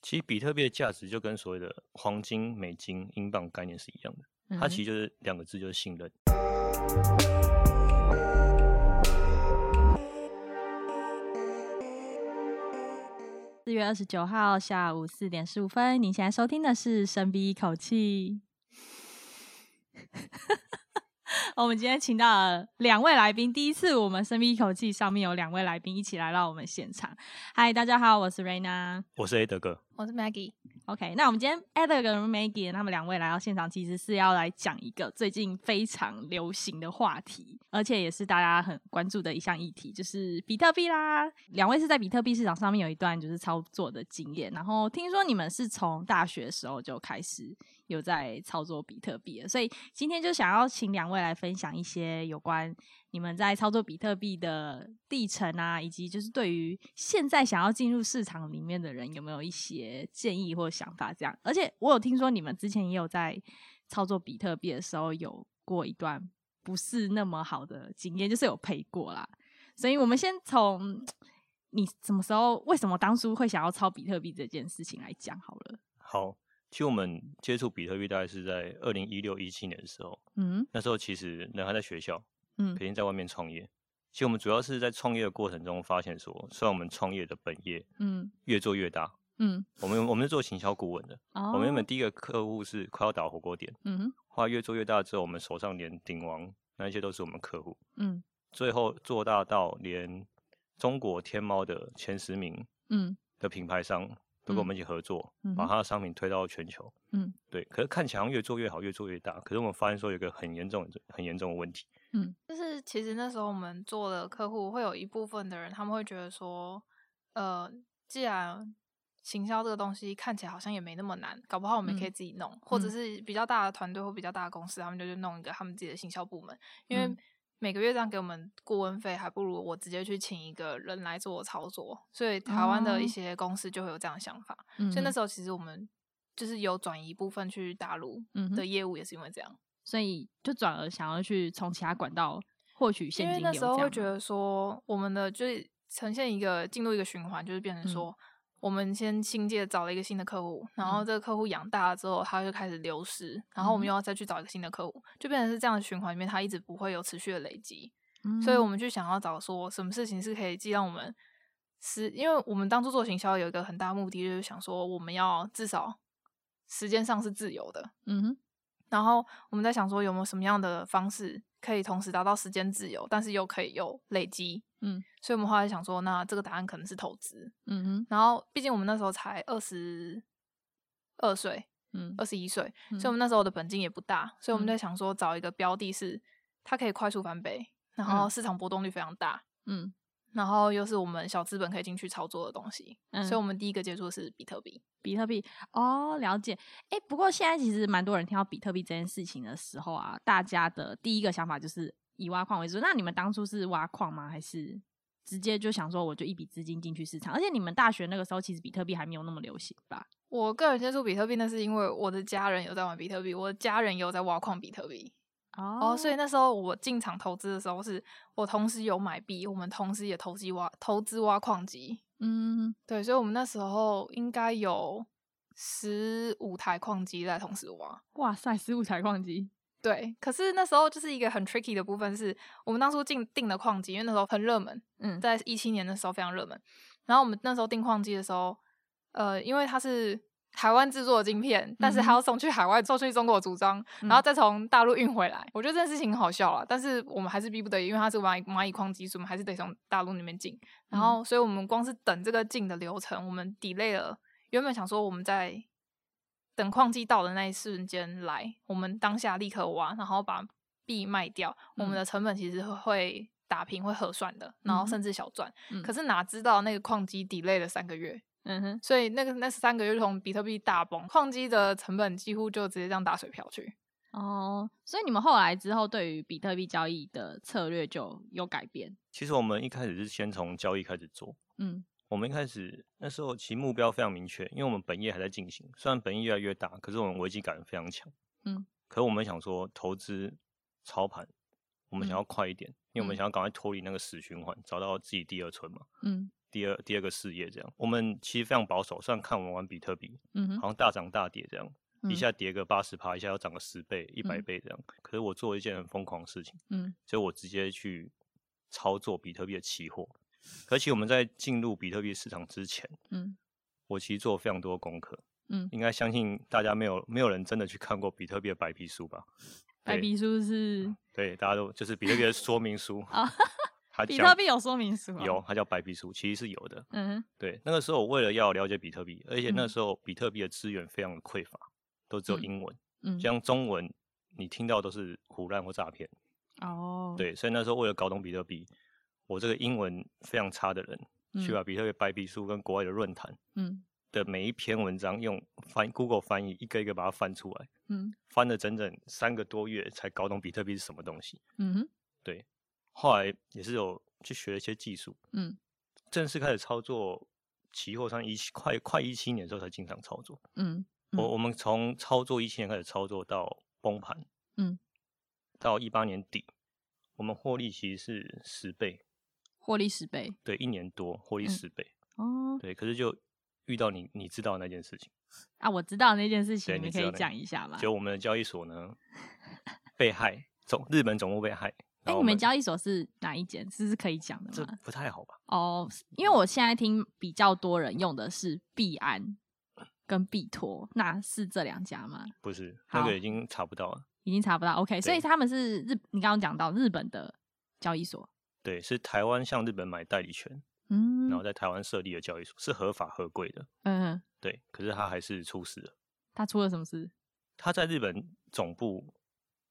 其实比特币的价值就跟所谓的黄金、美金、英镑概念是一样的，嗯、它其实就是两个字，就是信任。四月二十九号下午四点十五分，你现在收听的是《深吸一口气》。我们今天请到了两位来宾，第一次我们深吸一口气上面有两位来宾一起来到我们现场。嗨，大家好，我是 Raina，我是 A 德哥，我是 Maggie。OK，那我们今天 A 德哥跟 Maggie 他们两位来到现场，其实是要来讲一个最近非常流行的话题，而且也是大家很关注的一项议题，就是比特币啦。两位是在比特币市场上面有一段就是操作的经验，然后听说你们是从大学的时候就开始。有在操作比特币了，所以今天就想要请两位来分享一些有关你们在操作比特币的历程啊，以及就是对于现在想要进入市场里面的人有没有一些建议或想法这样。而且我有听说你们之前也有在操作比特币的时候有过一段不是那么好的经验，就是有赔过啦。所以我们先从你什么时候、为什么当初会想要抄比特币这件事情来讲好了。好。其实我们接触比特币大概是在二零一六一七年的时候，嗯，那时候其实人还在学校，嗯，肯定在外面创业。其实我们主要是在创业的过程中发现说，虽然我们创业的本业，嗯，越做越大，嗯，我们我们是做行销顾问的，哦，我们原本第一个客户是快要倒火锅店，嗯哼，后来越做越大之后，我们手上连鼎王那些都是我们客户，嗯，最后做大到连中国天猫的前十名，嗯，的品牌商。都跟我们一起合作，嗯、把他的商品推到全球，嗯，对。可是看起来越做越好，越做越大。可是我们发现说有一个很严重、很严重的问题，嗯，就是其实那时候我们做的客户会有一部分的人，他们会觉得说，呃，既然行销这个东西看起来好像也没那么难，搞不好我们也可以自己弄，嗯、或者是比较大的团队或比较大的公司，他们就去弄一个他们自己的行销部门，因为。每个月这样给我们顾问费，还不如我直接去请一个人来做操作。所以台湾的一些公司就会有这样的想法。嗯、所以那时候其实我们就是有转移部分去大陆的业务，也是因为这样，嗯、所以就转而想要去从其他管道获取现金流。因为那时候会觉得说，我们的就是呈现一个进入一个循环，就是变成说。嗯我们先新界找了一个新的客户，然后这个客户养大了之后，他就开始流失，然后我们又要再去找一个新的客户，就变成是这样的循环里面，它一直不会有持续的累积。嗯、所以我们就想要找说，什么事情是可以既让我们是，因为我们当初做行销有一个很大目的，就是想说我们要至少时间上是自由的。嗯哼。然后我们在想说，有没有什么样的方式可以同时达到时间自由，但是又可以有累积？嗯，所以我们后来想说，那这个答案可能是投资。嗯哼。然后，毕竟我们那时候才二十二岁，嗯，二十一岁，所以我们那时候的本金也不大，所以我们在想说，找一个标的是它可以快速翻倍，然后市场波动率非常大。嗯。然后又是我们小资本可以进去操作的东西，嗯，所以我们第一个接触的是比特币。比特币哦，了解。哎，不过现在其实蛮多人听到比特币这件事情的时候啊，大家的第一个想法就是以挖矿为主。那你们当初是挖矿吗？还是直接就想说我就一笔资金进去市场？而且你们大学那个时候其实比特币还没有那么流行吧？我个人接触比特币，那是因为我的家人有在玩比特币，我的家人有在挖矿比特币。哦，oh, 所以那时候我进场投资的时候，是我同时有买币，我们同时也投机挖投资挖矿机。嗯，对，所以我们那时候应该有十五台矿机在同时挖。哇塞，十五台矿机。对，可是那时候就是一个很 tricky 的部分，是我们当初进定的矿机，因为那时候很热门。嗯，在一七年的时候非常热门。然后我们那时候订矿机的时候，呃，因为它是。台湾制作的晶片，但是还要送去海外，送去中国组装，嗯、然后再从大陆运回来。我觉得这件事情很好笑啦，但是我们还是逼不得已，因为它是蚂蚁蚂蚁矿机，所以我们还是得从大陆那边进。然后，所以我们光是等这个进的流程，我们 delay 了。原本想说我们在等矿机到的那一瞬间来，我们当下立刻挖，然后把币卖掉，我们的成本其实会打平，会核算的，然后甚至小赚。嗯、可是哪知道那个矿机 delay 了三个月。嗯哼，所以那个那三个月从比特币大崩，矿机的成本几乎就直接这样打水漂去。哦，所以你们后来之后对于比特币交易的策略就有改变？其实我们一开始是先从交易开始做。嗯，我们一开始那时候其目标非常明确，因为我们本业还在进行，虽然本业越来越大，可是我们危机感非常强。嗯，可是我们想说投资操盘，我们想要快一点，嗯、因为我们想要赶快脱离那个死循环，找到自己第二春嘛。嗯。第二第二个事业这样。我们其实非常保守，虽然看我们玩比特币，嗯，好像大涨大跌这样，嗯、一下跌个八十趴，一下要涨个十倍、一百倍这样。嗯、可是我做一件很疯狂的事情，嗯，所以我直接去操作比特币的期货。而且我们在进入比特币市场之前，嗯，我其实做了非常多的功课，嗯，应该相信大家没有没有人真的去看过比特币的白皮书吧？白皮书是？对，大家都就是比特币的说明书 啊。比特币有说明书？有，它叫白皮书，其实是有的。嗯，对，那个时候我为了要了解比特币，而且那时候比特币的资源非常的匮乏，都只有英文，嗯，像中文你听到都是胡乱或诈骗。哦，对，所以那时候为了搞懂比特币。我这个英文非常差的人，嗯、去把比特币白皮书跟国外的论坛，嗯，的每一篇文章用翻 Google 翻译一个一个把它翻出来，嗯，翻了整整三个多月才搞懂比特币是什么东西，嗯哼，对，后来也是有去学一些技术，嗯，正式开始操作期货上一快快一七年的时候才经常操作，嗯，嗯。我我们从操作一七年开始操作到崩盘，嗯，到一八年底，我们获利其实是十倍。获利十倍，对，一年多获利十倍，嗯、哦，对，可是就遇到你你知道那件事情。啊，我知道那件事情，你可以讲一下吗？就我们的交易所呢被害，总日本总部被害。哎、欸，你们交易所是哪一间？这是可以讲的吗？这不太好吧？哦，因为我现在听比较多人用的是币安跟币托，那是这两家吗？不是，那个已经查不到了，已经查不到。OK，所以他们是日，你刚刚讲到日本的交易所。对，是台湾向日本买代理权，嗯，然后在台湾设立的交易所是合法合规的，嗯哼，对，可是他还是出事了。他出了什么事？他在日本总部，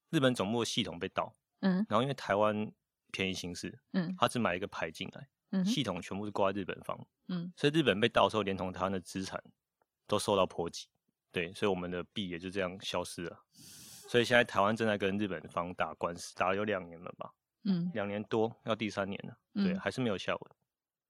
日本总部的系统被盗，嗯，然后因为台湾便宜行事，嗯，他只买一个牌进来，嗯，系统全部是挂在日本方，嗯，所以日本被盗的时候，连同台湾的资产都受到波及，对，所以我们的币也就这样消失了。所以现在台湾正在跟日本方打官司，打了有两年了吧。嗯，两年多要第三年了，嗯、对，还是没有下文。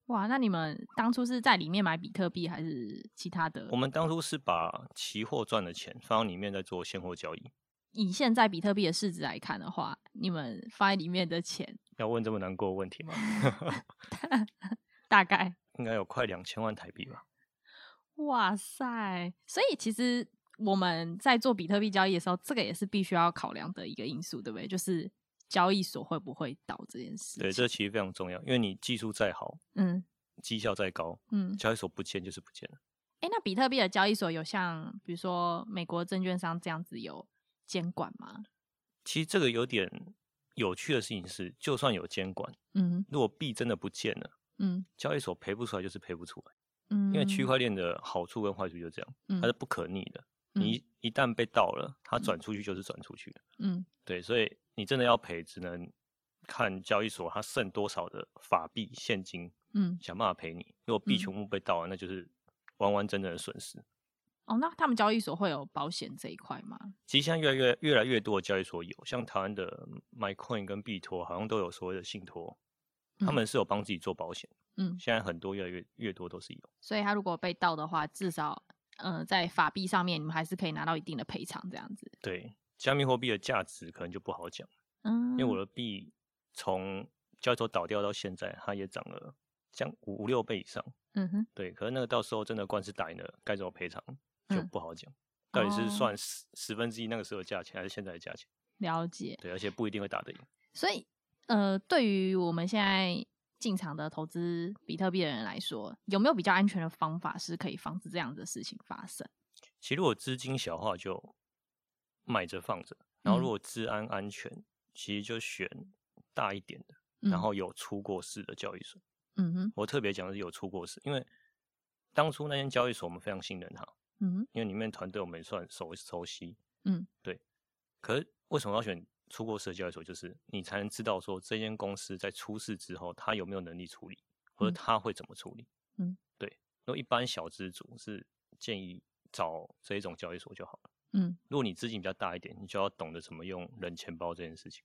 哇，那你们当初是在里面买比特币还是其他的？我们当初是把期货赚的钱放到里面，在做现货交易。以现在比特币的市值来看的话，你们放在里面的钱，要问这么难过的问题吗？大概应该有快两千万台币吧。哇塞！所以其实我们在做比特币交易的时候，这个也是必须要考量的一个因素，对不对？就是。交易所会不会倒这件事？对，这其实非常重要，因为你技术再好，嗯，绩效再高，嗯，交易所不见就是不见了。哎，那比特币的交易所有像比如说美国证券商这样子有监管吗？其实这个有点有趣的事情是，就算有监管，嗯，如果币真的不见了，嗯，交易所赔不出来就是赔不出来，嗯，因为区块链的好处跟坏处就这样，嗯，它是不可逆的，你一一旦被盗了，它转出去就是转出去，嗯，对，所以。你真的要赔，只能看交易所它剩多少的法币现金，嗯，想办法赔你。如果币全部被盗了，嗯、那就是完完整整的损失。哦，那他们交易所会有保险这一块吗？其实现在越来越越来越多的交易所有，像台湾的 MyCoin 跟币托好像都有所谓的信托，嗯、他们是有帮自己做保险。嗯，现在很多越来越越多都是有。所以他如果被盗的话，至少嗯、呃，在法币上面你们还是可以拿到一定的赔偿，这样子。对。加密货币的价值可能就不好讲，嗯，因为我的币从交易所倒掉到现在，它也涨了将五五六倍以上，嗯哼，对。可是那个到时候真的官司打赢了，该怎么赔偿就不好讲，嗯、到底是算十十分之一那个时候的价钱，还是现在的价钱？了解，对，而且不一定会打得赢。所以，呃，对于我们现在进场的投资比特币的人来说，有没有比较安全的方法是可以防止这样的事情发生？其实如果资金小的话就。买着放着，然后如果治安安全，嗯、其实就选大一点的，嗯、然后有出过事的交易所。嗯哼，我特别讲的是有出过事，因为当初那间交易所我们非常信任它。嗯，因为里面团队我们也算熟熟悉。嗯，对。可是为什么要选出过事的交易所？就是你才能知道说这间公司在出事之后，他有没有能力处理，或者他会怎么处理。嗯，对。那一般小资主是建议找这一种交易所就好了。嗯，如果你资金比较大一点，你就要懂得怎么用冷钱包这件事情。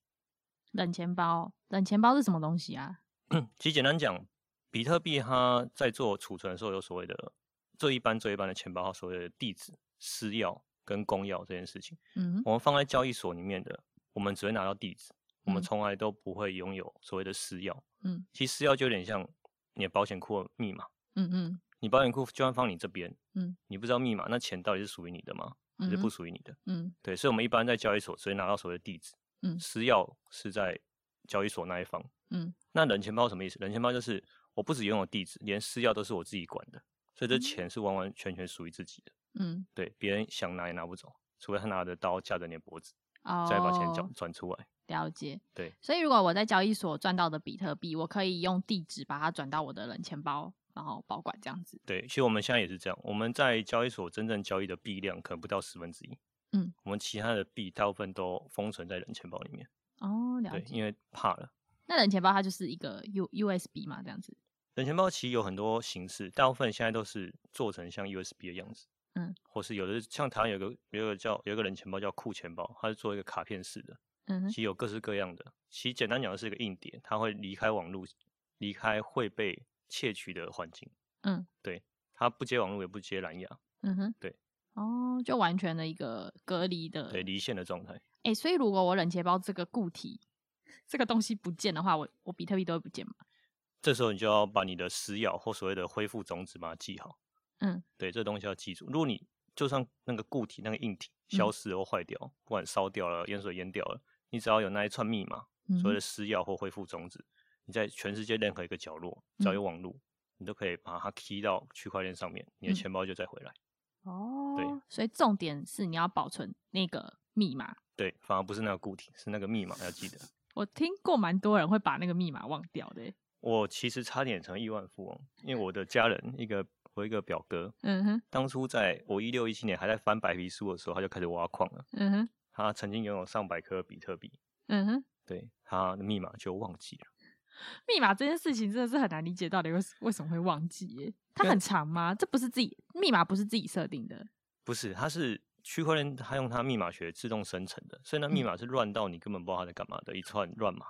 冷钱包，冷钱包是什么东西啊？其实简单讲，比特币它在做储存的时候有所谓的最一般最一般的钱包，它所谓的地址、私钥跟公钥这件事情。嗯，我们放在交易所里面的，我们只会拿到地址，我们从来都不会拥有所谓的私钥。嗯，其实私钥就有点像你的保险库的密码。嗯嗯。你保险库就算放你这边，嗯，你不知道密码，那钱到底是属于你的吗？还是不属于你的？嗯，对，所以我们一般在交易所只会拿到所谓的地址，嗯，私钥是在交易所那一方，嗯，那冷钱包什么意思？冷钱包就是我不只拥有地址，连私钥都是我自己管的，所以这钱是完完全全属于自己的，嗯，对，别人想拿也拿不走，除非他拿着刀架着你的脖子，哦，再把钱转转出来。了解，对，所以如果我在交易所赚到的比特币，我可以用地址把它转到我的冷钱包。然后保管这样子，对，其实我们现在也是这样。我们在交易所真正交易的币量可能不到十分之一，嗯，我们其他的币大部分都封存在冷钱包里面。哦，了解。对，因为怕了。那冷钱包它就是一个 U USB 嘛，这样子。冷钱包其实有很多形式，大部分现在都是做成像 USB 的样子，嗯，或是有的像台湾有个有个叫有个冷钱包叫酷钱包，它是做一个卡片式的，嗯，其实有各式各样的。其实简单讲的是一个硬碟，它会离开网络，离开会被。窃取的环境，嗯，对，它不接网络，也不接蓝牙，嗯哼，对，哦，就完全的一个隔离的，对，离线的状态。哎、欸，所以如果我冷钱包这个固体这个东西不见的话，我我比特币都会不见吗？这时候你就要把你的私钥或所谓的恢复种子把它记好，嗯，对，这东西要记住。如果你就算那个固体那个硬体消失了或坏掉，嗯、不管烧掉了、淹水淹掉了，你只要有那一串密码，所谓的私钥或恢复种子。你在全世界任何一个角落，只要有网络，嗯、你都可以把它 key 到区块链上面，你的钱包就再回来。哦、嗯，对，所以重点是你要保存那个密码。对，反而不是那个固体，是那个密码要记得。我听过蛮多人会把那个密码忘掉的。我其实差点成亿万富翁，因为我的家人一个我一个表哥，嗯哼，当初在我一六一七年还在翻白皮书的时候，他就开始挖矿了。嗯哼，他曾经拥有上百颗比特币。嗯哼，对，他的密码就忘记了。密码这件事情真的是很难理解，到底为为什么会忘记？耶，它很长吗？这不是自己密码，不是自己设定的。不是，它是区块链，它用它密码学自动生成的，所以那密码是乱到你根本不知道它在干嘛的一串乱码。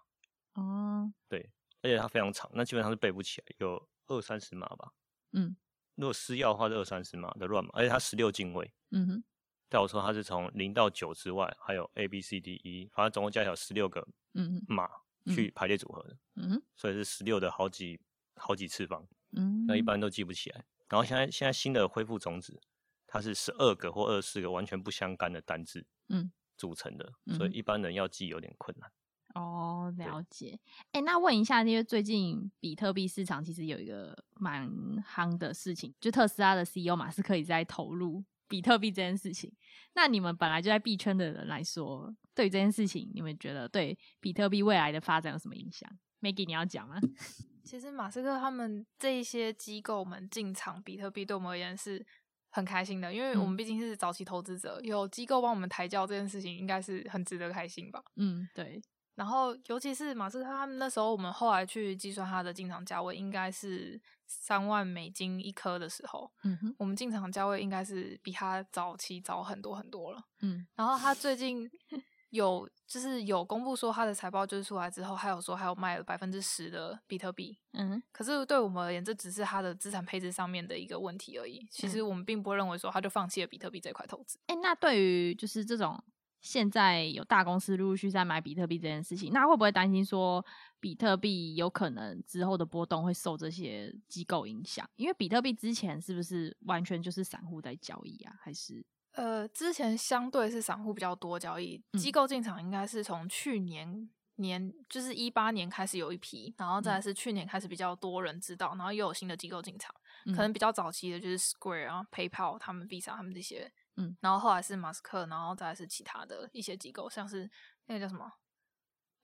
哦、嗯，对，而且它非常长，那基本上是背不起来，有二三十码吧。嗯，如果私钥的话是二三十码的乱码，而且它十六进位。嗯哼，但我说它是从零到九之外，还有 A B C D E，反正总共加起来十六个嗯码。去排列组合的，嗯哼，所以是十六的好几好几次方，嗯，那一般都记不起来。然后现在现在新的恢复种子，它是十二个或二十四个完全不相干的单字，嗯，组成的，所以一般人要记有点困难。哦，了解。哎，那问一下，因为最近比特币市场其实有一个蛮夯的事情，就特斯拉的 CEO 马斯克也在投入。比特币这件事情，那你们本来就在币圈的人来说，对于这件事情，你们觉得对比特币未来的发展有什么影响？Maggie，你要讲吗？其实马斯克他们这一些机构们进场比特币，对我们而言是很开心的，因为我们毕竟是早期投资者，嗯、有机构帮我们抬轿这件事情，应该是很值得开心吧？嗯，对。然后，尤其是马斯克他们那时候，我们后来去计算他的进场价位，应该是三万美金一颗的时候，嗯哼，我们进场价位应该是比他早期早很多很多了，嗯。然后他最近 有就是有公布说他的财报就是出来之后，还有说还有卖了百分之十的比特币，嗯哼。可是对我们而言，这只是他的资产配置上面的一个问题而已。其实我们并不会认为说他就放弃了比特币这块投资。哎、欸，那对于就是这种。现在有大公司陆陆续续在买比特币这件事情，那会不会担心说比特币有可能之后的波动会受这些机构影响？因为比特币之前是不是完全就是散户在交易啊？还是呃，之前相对是散户比较多交易，机构进场应该是从去年年就是一八年开始有一批，然后再来是去年开始比较多人知道，然后又有新的机构进场，可能比较早期的就是 Square 啊、PayPal 他们、Visa 他们这些。嗯，然后后来是马斯克，然后再来是其他的一些机构，像是那个叫什么，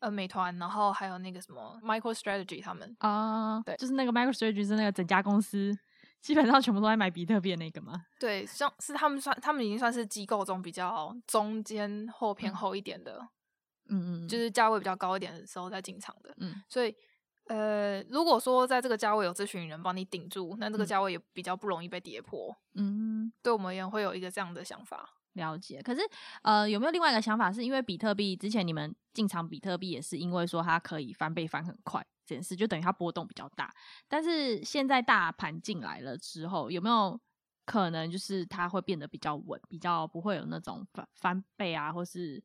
呃，美团，然后还有那个什么 MicroStrategy 他们啊，对，就是那个 MicroStrategy 是那个整家公司基本上全部都在买比特币的那个嘛？对，像是他们算，他们已经算是机构中比较中间或偏后一点的，嗯嗯，就是价位比较高一点的时候再进场的，嗯，所以。呃，如果说在这个价位有这群人帮你顶住，那这个价位也比较不容易被跌破。嗯，对我们而言会有一个这样的想法。了解。可是，呃，有没有另外一个想法？是因为比特币之前你们进场比特币也是因为说它可以翻倍翻很快这件事，就等于它波动比较大。但是现在大盘进来了之后，有没有可能就是它会变得比较稳，比较不会有那种翻翻倍啊，或是？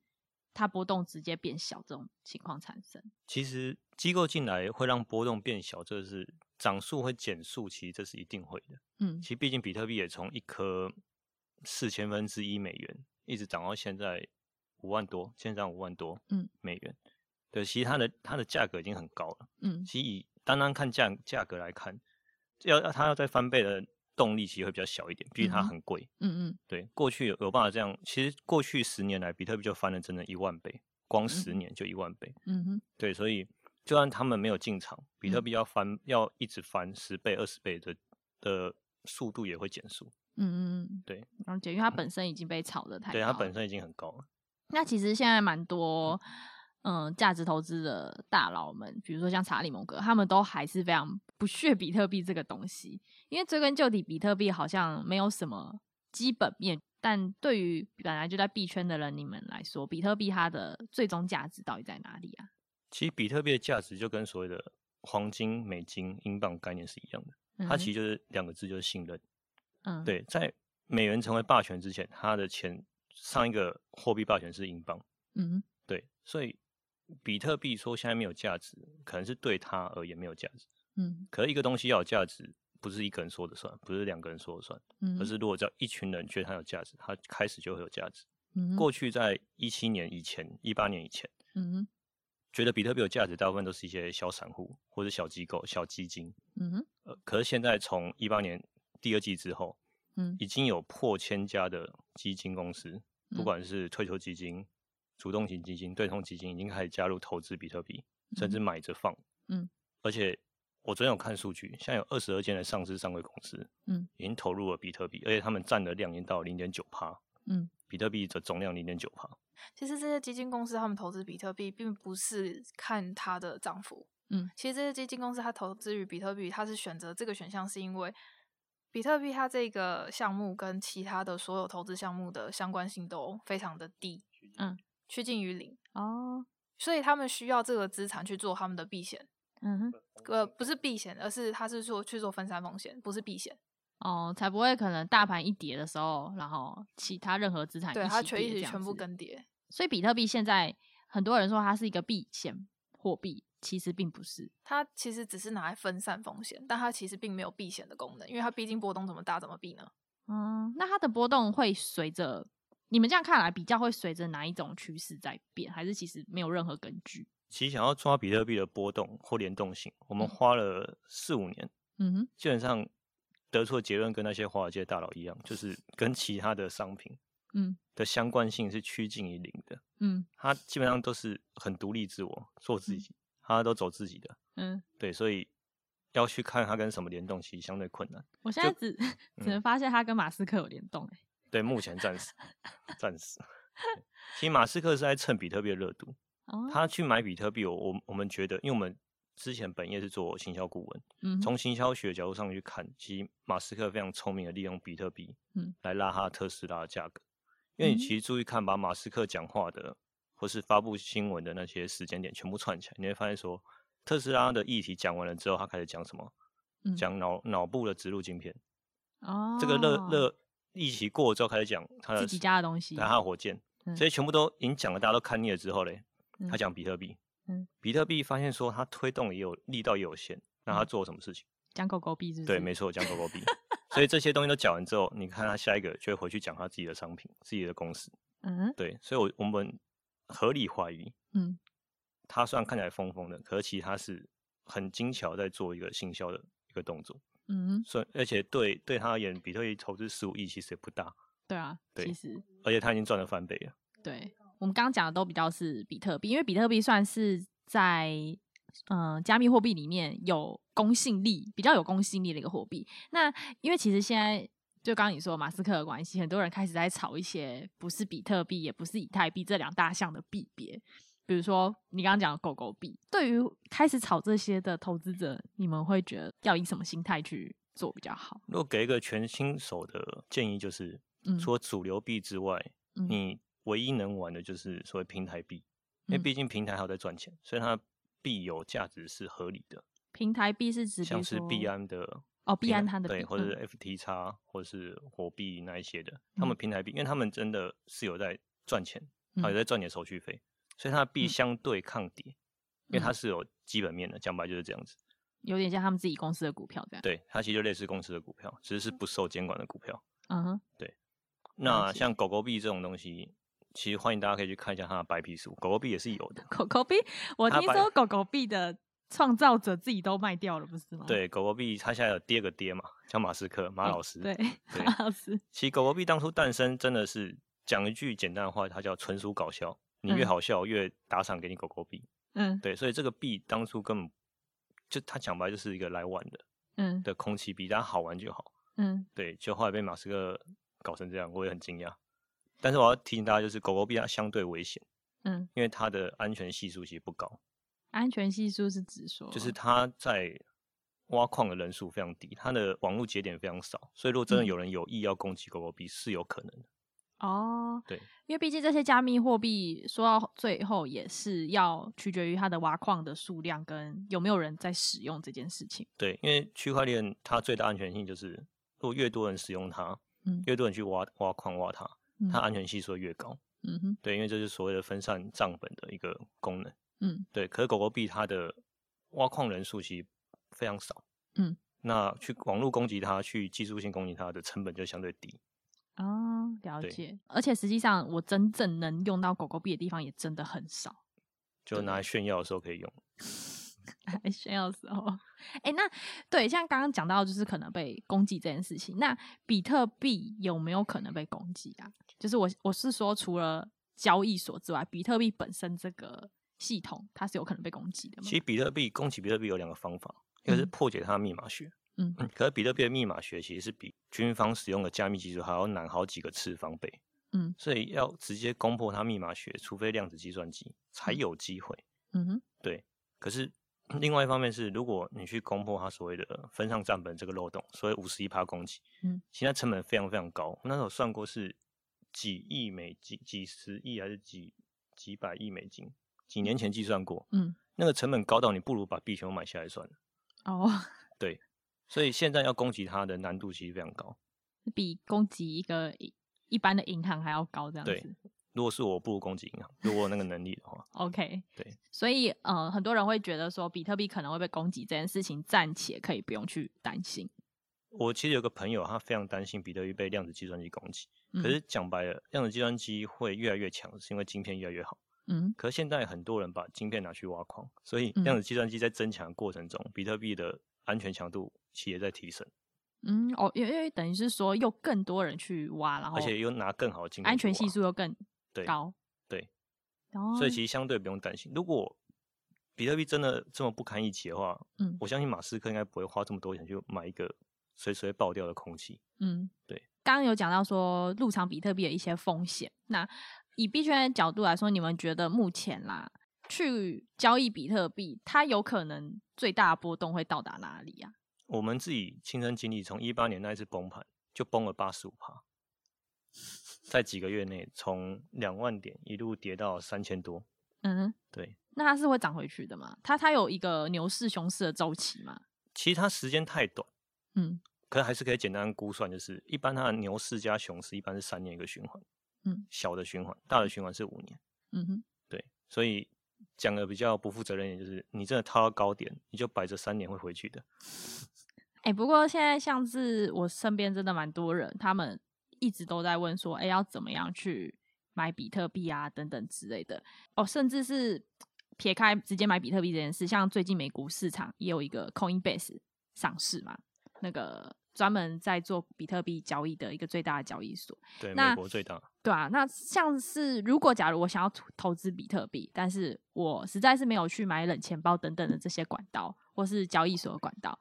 它波动直接变小这种情况产生，其实机构进来会让波动变小，这是涨速会减速，其实这是一定会的。嗯，其实毕竟比特币也从一颗四千分之一美元，一直涨到现在五万多，现在涨五万多，嗯，美元。对，其实它的它的价格已经很高了。嗯，其实以单单看价价格来看，要它要再翻倍的动力其实会比较小一点，毕竟它很贵。嗯嗯，对，过去有有办法这样，其实过去十年来，比特币就翻了整整一万倍，光十年就一万倍。嗯哼，对，所以就算他们没有进场，比特币要翻、嗯、要一直翻十倍、二十倍的的速度也会减速。嗯嗯嗯，对，而且因为它本身已经被炒的太高，对，它本身已经很高了。那其实现在蛮多。嗯，价值投资的大佬们，比如说像查理蒙格，他们都还是非常不屑比特币这个东西，因为追根究底，比特币好像没有什么基本面。但对于本来就在币圈的人你们来说，比特币它的最终价值到底在哪里啊？其实比特币的价值就跟所谓的黄金、美金、英镑概念是一样的，它其实就是两个字，就是信任。嗯，对，在美元成为霸权之前，它的钱上一个货币霸权是英镑。嗯，对，所以。比特币说现在没有价值，可能是对他而言没有价值。嗯，可是一个东西要有价值，不是一个人说了算，不是两个人说了算，嗯，而是如果只要一群人觉得它有价值，它开始就会有价值。嗯，过去在一七年以前、一八年以前，嗯，觉得比特币有价值，大部分都是一些小散户或者小机构、小基金。嗯，呃，可是现在从一八年第二季之后，嗯，已经有破千家的基金公司，不管是退休基金。主动型基金、对冲基金已经开始加入投资比特币，甚至买着放。嗯，而且我昨天有看数据，现在有二十二间的上市上柜公司，嗯，已经投入了比特币，而且他们占的量已经到零点九趴。嗯，比特币的总量零点九趴。其实这些基金公司他们投资比特币，并不是看它的涨幅。嗯，其实这些基金公司它投资于比特币，它是选择这个选项，是因为比特币它这个项目跟其他的所有投资项目的相关性都非常的低。嗯。趋近于零哦，所以他们需要这个资产去做他们的避险。嗯哼，呃，不是避险，而是他是说去做分散风险，不是避险。哦，才不会可能大盘一跌的时候，然后其他任何资产对它全一起全部跟跌。所以比特币现在很多人说它是一个避险货币，其实并不是，它其实只是拿来分散风险，但它其实并没有避险的功能，因为它毕竟波动怎么大，怎么避呢？嗯，那它的波动会随着。你们这样看来，比较会随着哪一种趋势在变，还是其实没有任何根据？其实想要抓比特币的波动或联动性，我们花了四五年，嗯哼，基本上得出的结论跟那些华尔街大佬一样，就是跟其他的商品，嗯，的相关性是趋近于零的，嗯，它基本上都是很独立自我做自己，他都走自己的，嗯，对，所以要去看它跟什么联动，其实相对困难。我现。在只 只能发现它跟马斯克有联动，欸，对，目前暂时，暂时。其实马斯克是在蹭比特币的热度，他去买比特币，我我我们觉得，因为我们之前本业是做行销顾问，嗯，从行销学的角度上去看，其实马斯克非常聪明的利用比特币，嗯，来拉他特斯拉的价格。因为你其实注意看，把马斯克讲话的或是发布新闻的那些时间点全部串起来，你会发现说，特斯拉的议题讲完了之后，他开始讲什么？讲脑脑部的植入晶片，哦，这个热热。一起过了之后开始讲他的自己家的东西，他的火箭，这些全部都已经讲了，大家都看腻了之后嘞，嗯、他讲比特币，嗯，比特币发现说他推动也有力道也有限，那他做了什么事情？讲狗狗币是？对，没错，讲狗狗币。所以这些东西都讲完之后，你看他下一个就会回去讲他自己的商品、自己的公司。嗯，对，所以我我们合理怀疑，嗯，他虽然看起来疯疯的，可是其实他是很精巧在做一个行销的一个动作。嗯，所以而且对对他而言，比特币投资十五亿其实也不大。对啊，对，其实，而且他已经赚了翻倍了。对，我们刚刚讲的都比较是比特币，因为比特币算是在嗯、呃、加密货币里面有公信力，比较有公信力的一个货币。那因为其实现在就刚刚你说马斯克的关系，很多人开始在炒一些不是比特币，也不是以太币这两大项的币别。比如说你刚刚讲的狗狗币，对于开始炒这些的投资者，你们会觉得要以什么心态去做比较好？如果给一个全新手的建议，就是。除了主流币之外，嗯，你唯一能玩的就是所谓平台币，嗯，因为毕竟平台还有在赚钱，所以它币有价值是合理的。平台币是指像是币安的哦，币安它的对，或者是 FTX，或者是火币那一些的，他们平台币，因为他们真的是有在赚钱，还有在赚点手续费，所以它的币相对抗跌，因为它是有基本面的，讲白就是这样子。有点像他们自己公司的股票这样。对，它其实就类似公司的股票，只是是不受监管的股票。嗯哼，对。那像狗狗币这种东西，其实欢迎大家可以去看一下它的白皮书，狗狗币也是有的。狗狗币，我听说狗狗币的创造者自己都卖掉了，不是吗？对，狗狗币它现在有第二个爹嘛，叫马斯克马老师。对，马老师。其实狗狗币当初诞生真的是讲一句简单的话，它叫纯属搞笑。你越好笑，越打赏给你狗狗币。嗯，对，所以这个币当初根本就他讲白就是一个来玩的，嗯，的空气币，大家好玩就好。嗯，对，就后来被马斯克搞成这样，我也很惊讶。但是我要提醒大家，就是狗狗币它相对危险，嗯，因为它的安全系数其实不高。安全系数是指说，就是它在挖矿的人数非常低，它的网络节点非常少，所以如果真的有人有意要攻击狗狗币，是有可能的。哦，对，因为毕竟这些加密货币说到最后也是要取决于它的挖矿的数量跟有没有人在使用这件事情。对，因为区块链它最大安全性就是，如果越多人使用它，嗯，越多人去挖挖矿挖它，它安全系数越高。嗯哼，对，因为这是所谓的分散账本的一个功能。嗯，对。可是狗狗币它的挖矿人数其实非常少。嗯，那去网络攻击它，去技术性攻击它的成本就相对低。哦，了解。而且实际上，我真正能用到狗狗币的地方也真的很少，就拿来炫耀的时候可以用。来炫耀的时候，哎、欸，那对，像刚刚讲到，就是可能被攻击这件事情。那比特币有没有可能被攻击啊？就是我我是说，除了交易所之外，比特币本身这个系统，它是有可能被攻击的吗？其实比特币攻击比特币有两个方法，一个是破解它的密码学。嗯嗯，可是比特币的密码学其实是比军方使用的加密技术还要难好几个次方倍。嗯，所以要直接攻破它密码学，除非量子计算机才有机会。嗯哼，对。可是另外一方面是，如果你去攻破它所谓的分上账本这个漏洞，所谓五十一趴攻击，嗯，其实成本非常非常高。那时候算过是几亿美金、几十亿还是几几百亿美金？几年前计算过，嗯，那个成本高到你不如把币全部买下来算了。哦，对。所以现在要攻击它的难度其实非常高，比攻击一个一般的银行还要高，这样子。如果是我，不如攻击银行，如果那个能力的话。OK，对。所以，呃，很多人会觉得说，比特币可能会被攻击这件事情，暂且可以不用去担心。我其实有个朋友，他非常担心比特币被量子计算机攻击。可是讲白了，量子计算机会越来越强，是因为晶片越来越好。嗯。可是现在很多人把晶片拿去挖矿，所以量子计算机在增强的过程中，比特币的安全强度其实也在提升，嗯哦，因为等于是说，又更多人去挖，然后而且又拿更好的晶片，安全系数又更高，对，对哦、所以其实相对不用担心。如果比特币真的这么不堪一击的话，嗯，我相信马斯克应该不会花这么多钱去买一个随时会爆掉的空气，嗯，对。刚刚有讲到说入场比特币的一些风险，那以币圈的角度来说，你们觉得目前啦？去交易比特币，它有可能最大的波动会到达哪里啊？我们自己亲身经历，从一八年那一次崩盘就崩了八十五趴，在几个月内从两万点一路跌到三千多。嗯，对。那它是会涨回去的吗？它它有一个牛市、熊市的周期吗？其实它时间太短，嗯，可是还是可以简单估算，就是一般它的牛市加熊市一般是三年一个循环，嗯，小的循环，大的循环是五年。嗯哼，对，所以。讲的比较不负责任一点，就是你真的套到高点，你就摆着三年会回去的。哎、欸，不过现在像是我身边真的蛮多人，他们一直都在问说，哎、欸，要怎么样去买比特币啊，等等之类的。哦，甚至是撇开直接买比特币这件事，像最近美股市场也有一个 Coinbase 上市嘛，那个。专门在做比特币交易的一个最大的交易所，对，美国最大。对啊，那像是如果假如我想要投资比特币，但是我实在是没有去买冷钱包等等的这些管道，或是交易所的管道，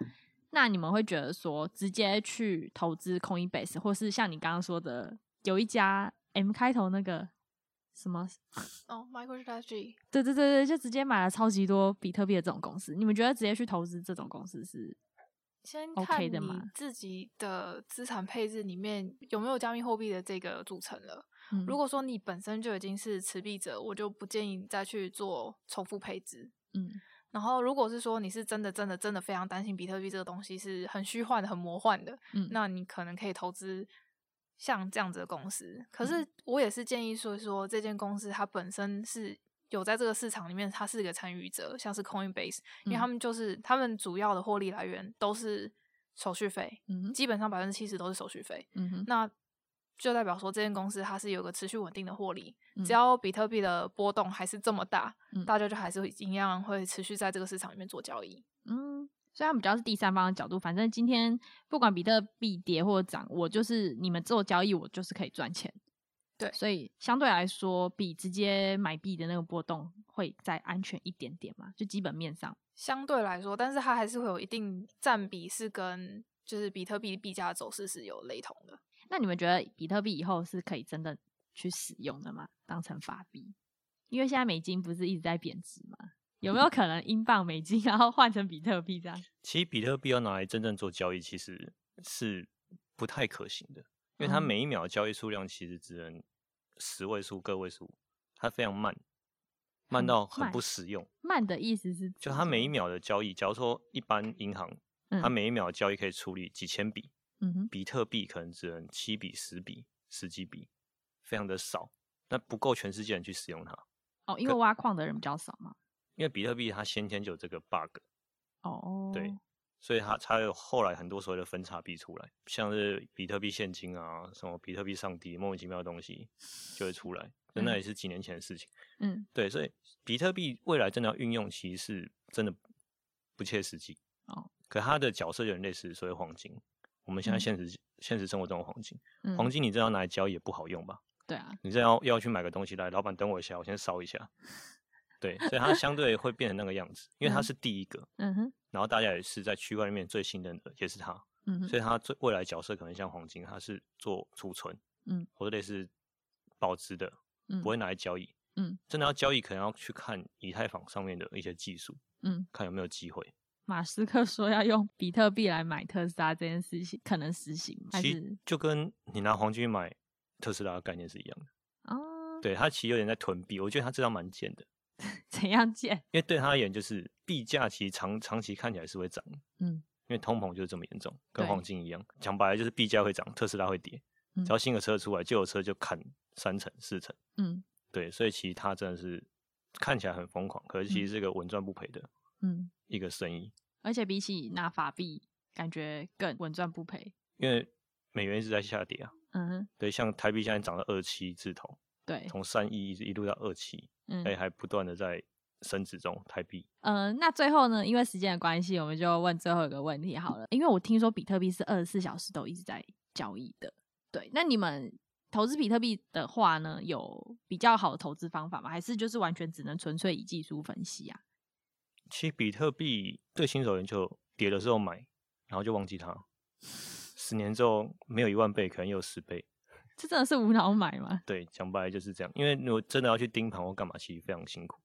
那你们会觉得说，直接去投资 Coinbase，或是像你刚刚说的，有一家 M 开头那个什么 哦，MicroStrategy，对对对对，就直接买了超级多比特币的这种公司，你们觉得直接去投资这种公司是？先看你自己的资产配置里面有没有加密货币的这个组成了。嗯。如果说你本身就已经是持币者，我就不建议你再去做重复配置。嗯。然后，如果是说你是真的、真的、真的非常担心比特币这个东西是很虚幻的、很魔幻的，嗯，那你可能可以投资像这样子的公司。可是，我也是建议说，说这间公司它本身是有在这个市场里面，它是一个参与者，像是 Coinbase，因为他们就是他们主要的获利来源都是手续费，嗯、基本上百分之七十都是手续费。嗯哼、那就代表说，这间公司它是有个持续稳定的获利，嗯、只要比特币的波动还是这么大，嗯、大家就还是会一样会持续在这个市场里面做交易。嗯，虽然比较是第三方的角度，反正今天不管比特币跌或涨，我就是你们做交易，我就是可以赚钱。对，所以相对来说，比直接买币的那个波动会再安全一点点嘛，就基本面上相对来说，但是它还是会有一定占比，是跟就是比特币币价的走势是有雷同的。那你们觉得比特币以后是可以真的去使用的吗？当成法币？因为现在美金不是一直在贬值吗？有没有可能英镑美金然后换成比特币这样？其实比特币要拿来真正做交易，其实是不太可行的，因为它每一秒的交易数量其实只能。十位数、个位数，它非常慢，慢到很不实用。慢，慢的意思是，就它每一秒的交易，假如说一般银行，它每一秒的交易可以处理几千笔，嗯哼，比特币可能只能七笔、十笔、十几笔，非常的少，那不够全世界人去使用它。哦，因为挖矿的人比较少嘛。因为比特币它先天就有这个 bug。哦，对。所以它才有后来很多所谓的分叉币出来，像是比特币现金啊，什么比特币上帝，莫名其妙的东西就会出来，嗯、那也是几年前的事情。嗯，对，所以比特币未来真的要运用，其实是真的不切实际。哦，可它的角色有点类似所谓黄金，我们现在现实、嗯、现实生活中的黄金，嗯、黄金你这样拿来交易也不好用吧？对啊，你这要要去买个东西来，老板等我一下，我先烧一下。对，所以它相对会变成那个样子，因为它是第一个，嗯哼，然后大家也是在区块里面最信任的，也是它，嗯哼，所以它最未来角色可能像黄金，它是做储存，嗯，或者类似保值的，嗯，不会拿来交易，嗯，真的要交易，可能要去看以太坊上面的一些技术，嗯，看有没有机会。马斯克说要用比特币来买特斯拉这件事情，可能实行吗？其实就跟你拿黄金买特斯拉的概念是一样的，哦，对，他其实有点在囤币，我觉得他这样蛮贱的。怎样贱？因为对他而言，就是币价其实长长期看起来是会涨，嗯，因为通膨就是这么严重，跟黄金一样。讲白了就是币价会涨，特斯拉会跌。只要新的车出来，旧的车就砍三成四成，嗯，对，所以其实他真的是看起来很疯狂，可是其实是个稳赚不赔的，嗯，一个生意。而且比起拿法币，感觉更稳赚不赔，因为美元一直在下跌啊，嗯哼，对，像台币现在涨到二七字头，对，从三一一直一路到二七。嗯，还不断的在升值中，台币。嗯、呃，那最后呢？因为时间的关系，我们就问最后一个问题好了。因为我听说比特币是二十四小时都一直在交易的，对。那你们投资比特币的话呢，有比较好的投资方法吗？还是就是完全只能纯粹以技术分析啊？其实比特币对新手人就跌的时候买，然后就忘记它。十年之后没有一万倍，可能有十倍。这真的是无脑买吗？对，讲白了就是这样。因为如果真的要去盯盘或干嘛，其实非常辛苦。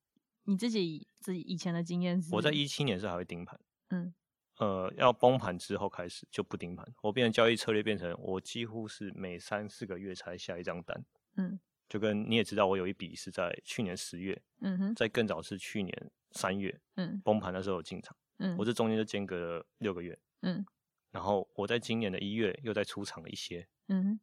你自己自己以前的经验是？我在一七年是还会盯盘，嗯，呃，要崩盘之后开始就不盯盘。我变成交易策略变成我几乎是每三四个月才下一张单，嗯，就跟你也知道，我有一笔是在去年十月，嗯哼，在更早是去年三月，嗯，崩盘的时候有进场，嗯，我这中间就间隔了六个月，嗯，然后我在今年的一月又再出场了一些，嗯。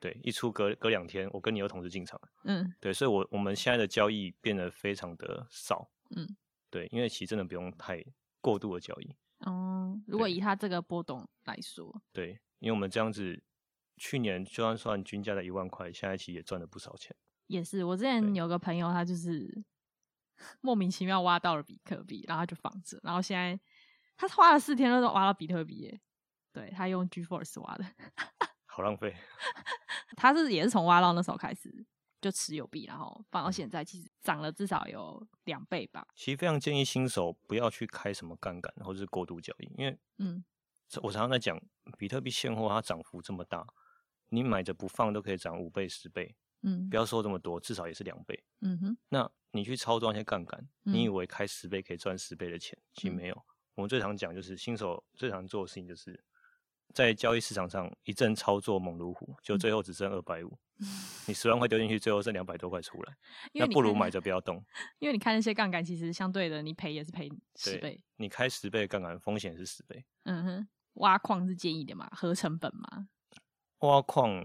对，一出隔隔两天，我跟你又同时进场。嗯，对，所以我，我我们现在的交易变得非常的少。嗯，对，因为其实真的不用太过度的交易。哦，如果以它这个波动来说，对，因为我们这样子，去年就算算均价的一万块，现在其实也赚了不少钱。也是，我之前有个朋友，他就是对莫名其妙挖到了比特币，然后就放着，然后现在他花了四天都挖到比特币耶。对，他用 GeForce 挖的。好浪费，他是也是从挖到那时候开始就持有币，然后放到现在，其实涨了至少有两倍吧。其实非常建议新手不要去开什么杠杆或者是过度交易，因为嗯，我常常在讲比特币现货它涨幅这么大，你买着不放都可以涨五倍十倍，嗯，不要说这么多，至少也是两倍，嗯哼。那你去操作那些杠杆，你以为开十倍可以赚十倍的钱，其实没有。嗯、我们最常讲就是新手最常做的事情就是。在交易市场上一阵操作猛如虎，就最后只剩二百五。你十万块丢进去，最后剩两百多块出来，那不如买着不要动。因为你看那些杠杆，其实相对的，你赔也是赔十倍。你开十倍杠杆，风险是十倍。嗯哼，挖矿是建议的嘛？合成本嘛？挖矿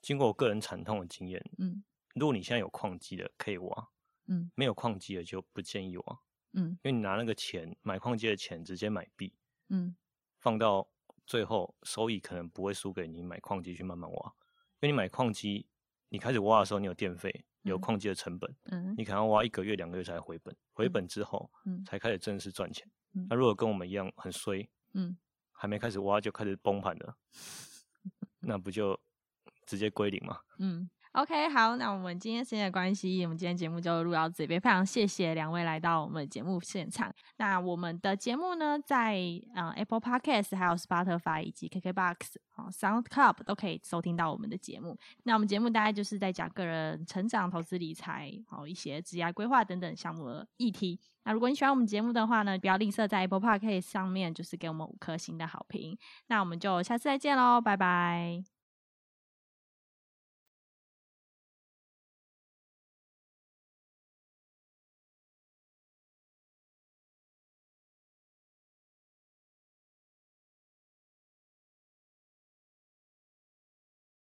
经过我个人惨痛的经验，嗯，如果你现在有矿机的，可以挖。嗯，没有矿机的就不建议挖，嗯，因为你拿那个钱买矿机的钱直接买币，嗯，放到最后收益可能不会输给你买矿机去慢慢挖，因为你买矿机，你开始挖的时候你有电费，有矿机的成本，嗯，你可能要挖一个月两个月才回本，回本之后，嗯，才开始正式赚钱。那如果跟我们一样很衰，嗯，还没开始挖就开始崩盘了，那不就直接归零吗？嗯。OK，好，那我们今天时间的关系，我们今天节目就录到这边。非常谢谢两位来到我们节目现场。那我们的节目呢，在呃 Apple Podcast、还有 Spotify 以及 KKBox、哦 Sound Club 都可以收听到我们的节目。那我们节目大概就是在讲个人成长、投资理财，还有一些职业规划等等项目的议题。那如果你喜欢我们节目的话呢，不要吝啬在 Apple Podcast 上面，就是给我们五颗星的好评。那我们就下次再见喽，拜拜。